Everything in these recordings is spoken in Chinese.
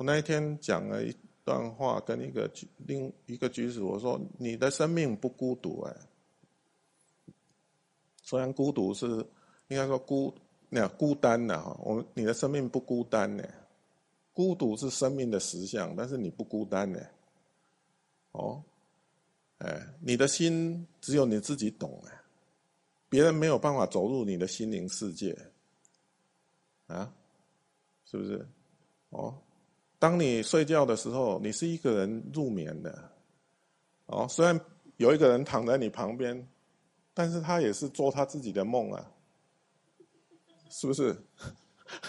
我那一天讲了一段话，跟一个另一个居士我说：“你的生命不孤独哎，虽然孤独是应该说孤那孤单的哈，我你的生命不孤单呢，孤独是生命的实相，但是你不孤单呢，哦，哎，你的心只有你自己懂哎，别人没有办法走入你的心灵世界，啊，是不是？哦。”当你睡觉的时候，你是一个人入眠的，哦，虽然有一个人躺在你旁边，但是他也是做他自己的梦啊，是不是？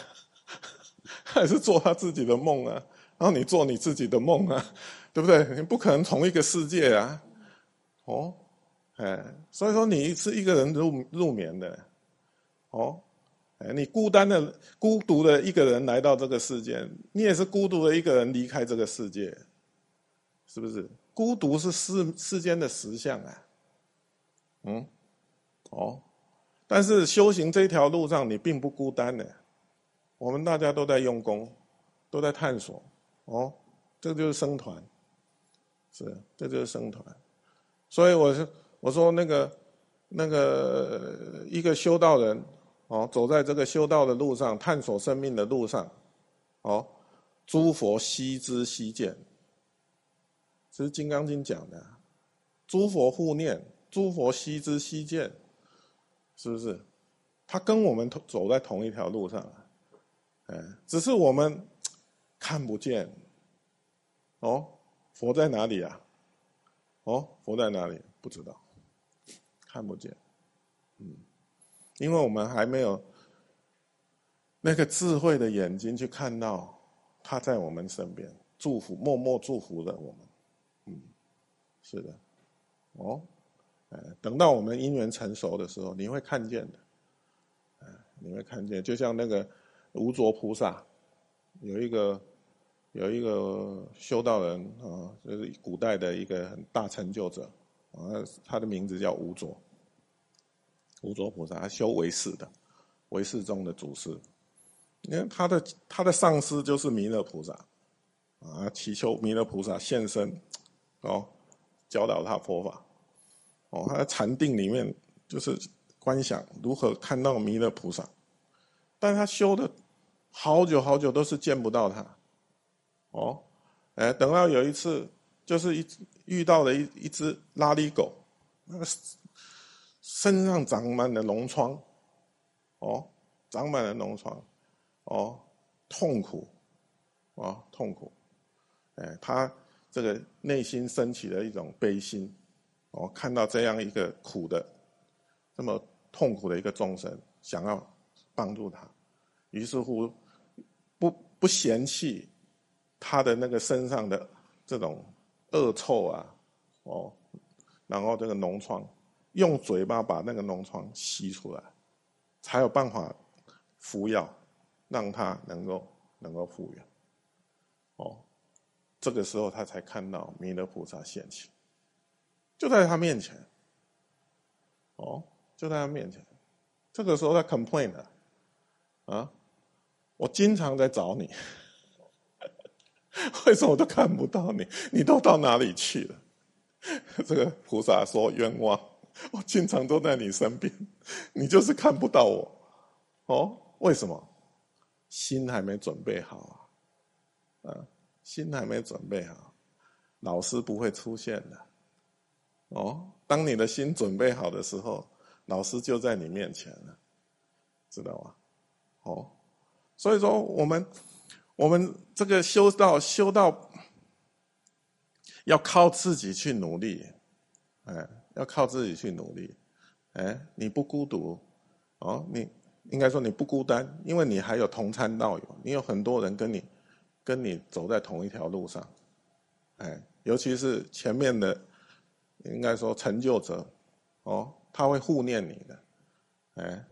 还是做他自己的梦啊？然后你做你自己的梦啊，对不对？你不可能同一个世界啊，哦，哎，所以说你是一个人入入眠的，哦。你孤单的、孤独的一个人来到这个世界，你也是孤独的一个人离开这个世界，是不是？孤独是世世间的实相啊。嗯，哦，但是修行这条路上，你并不孤单的。我们大家都在用功，都在探索。哦，这就是僧团，是，这就是僧团。所以我是我说那个那个一个修道人。哦，走在这个修道的路上，探索生命的路上，哦，诸佛悉知悉见，这是《金刚经》讲的，诸佛护念，诸佛悉知悉见，是不是？他跟我们同走在同一条路上，哎，只是我们看不见。哦，佛在哪里啊？哦，佛在哪里？不知道，看不见，嗯。因为我们还没有那个智慧的眼睛去看到他在我们身边祝福，默默祝福了我们。嗯，是的，哦，哎，等到我们因缘成熟的时候，你会看见的，哎，你会看见，就像那个无着菩萨，有一个有一个修道人啊，就是古代的一个很大成就者啊，他的名字叫无着。无着菩萨，他修唯识的，唯识中的祖师。你看他的他的上师就是弥勒菩萨，啊，祈求弥勒菩萨现身，哦，教导他佛法。哦，他在禅定里面就是观想如何看到弥勒菩萨，但他修的好久好久都是见不到他。哦，哎，等到有一次，就是一遇到了一一只拉力狗，那个。身上长满了脓疮，哦，长满了脓疮，哦，痛苦，啊，痛苦，哎，他这个内心升起了一种悲心，哦，看到这样一个苦的，这么痛苦的一个众生，想要帮助他，于是乎，不不嫌弃他的那个身上的这种恶臭啊，哦，然后这个脓疮。用嘴巴把那个脓疮吸出来，才有办法服药，让他能够能够复原。哦，这个时候他才看到弥勒菩萨现起，就在他面前。哦，就在他面前。这个时候他 complain 了，啊，我经常在找你，为什么我都看不到你？你都到哪里去了？这个菩萨说冤枉。我经常都在你身边，你就是看不到我，哦？为什么？心还没准备好啊，啊，心还没准备好，老师不会出现的，哦。当你的心准备好的时候，老师就在你面前了，知道吗？哦，所以说我们我们这个修道修道要靠自己去努力，哎。要靠自己去努力，哎，你不孤独，哦，你应该说你不孤单，因为你还有同参道友，你有很多人跟你，跟你走在同一条路上，哎，尤其是前面的，应该说成就者，哦，他会护念你的，哎。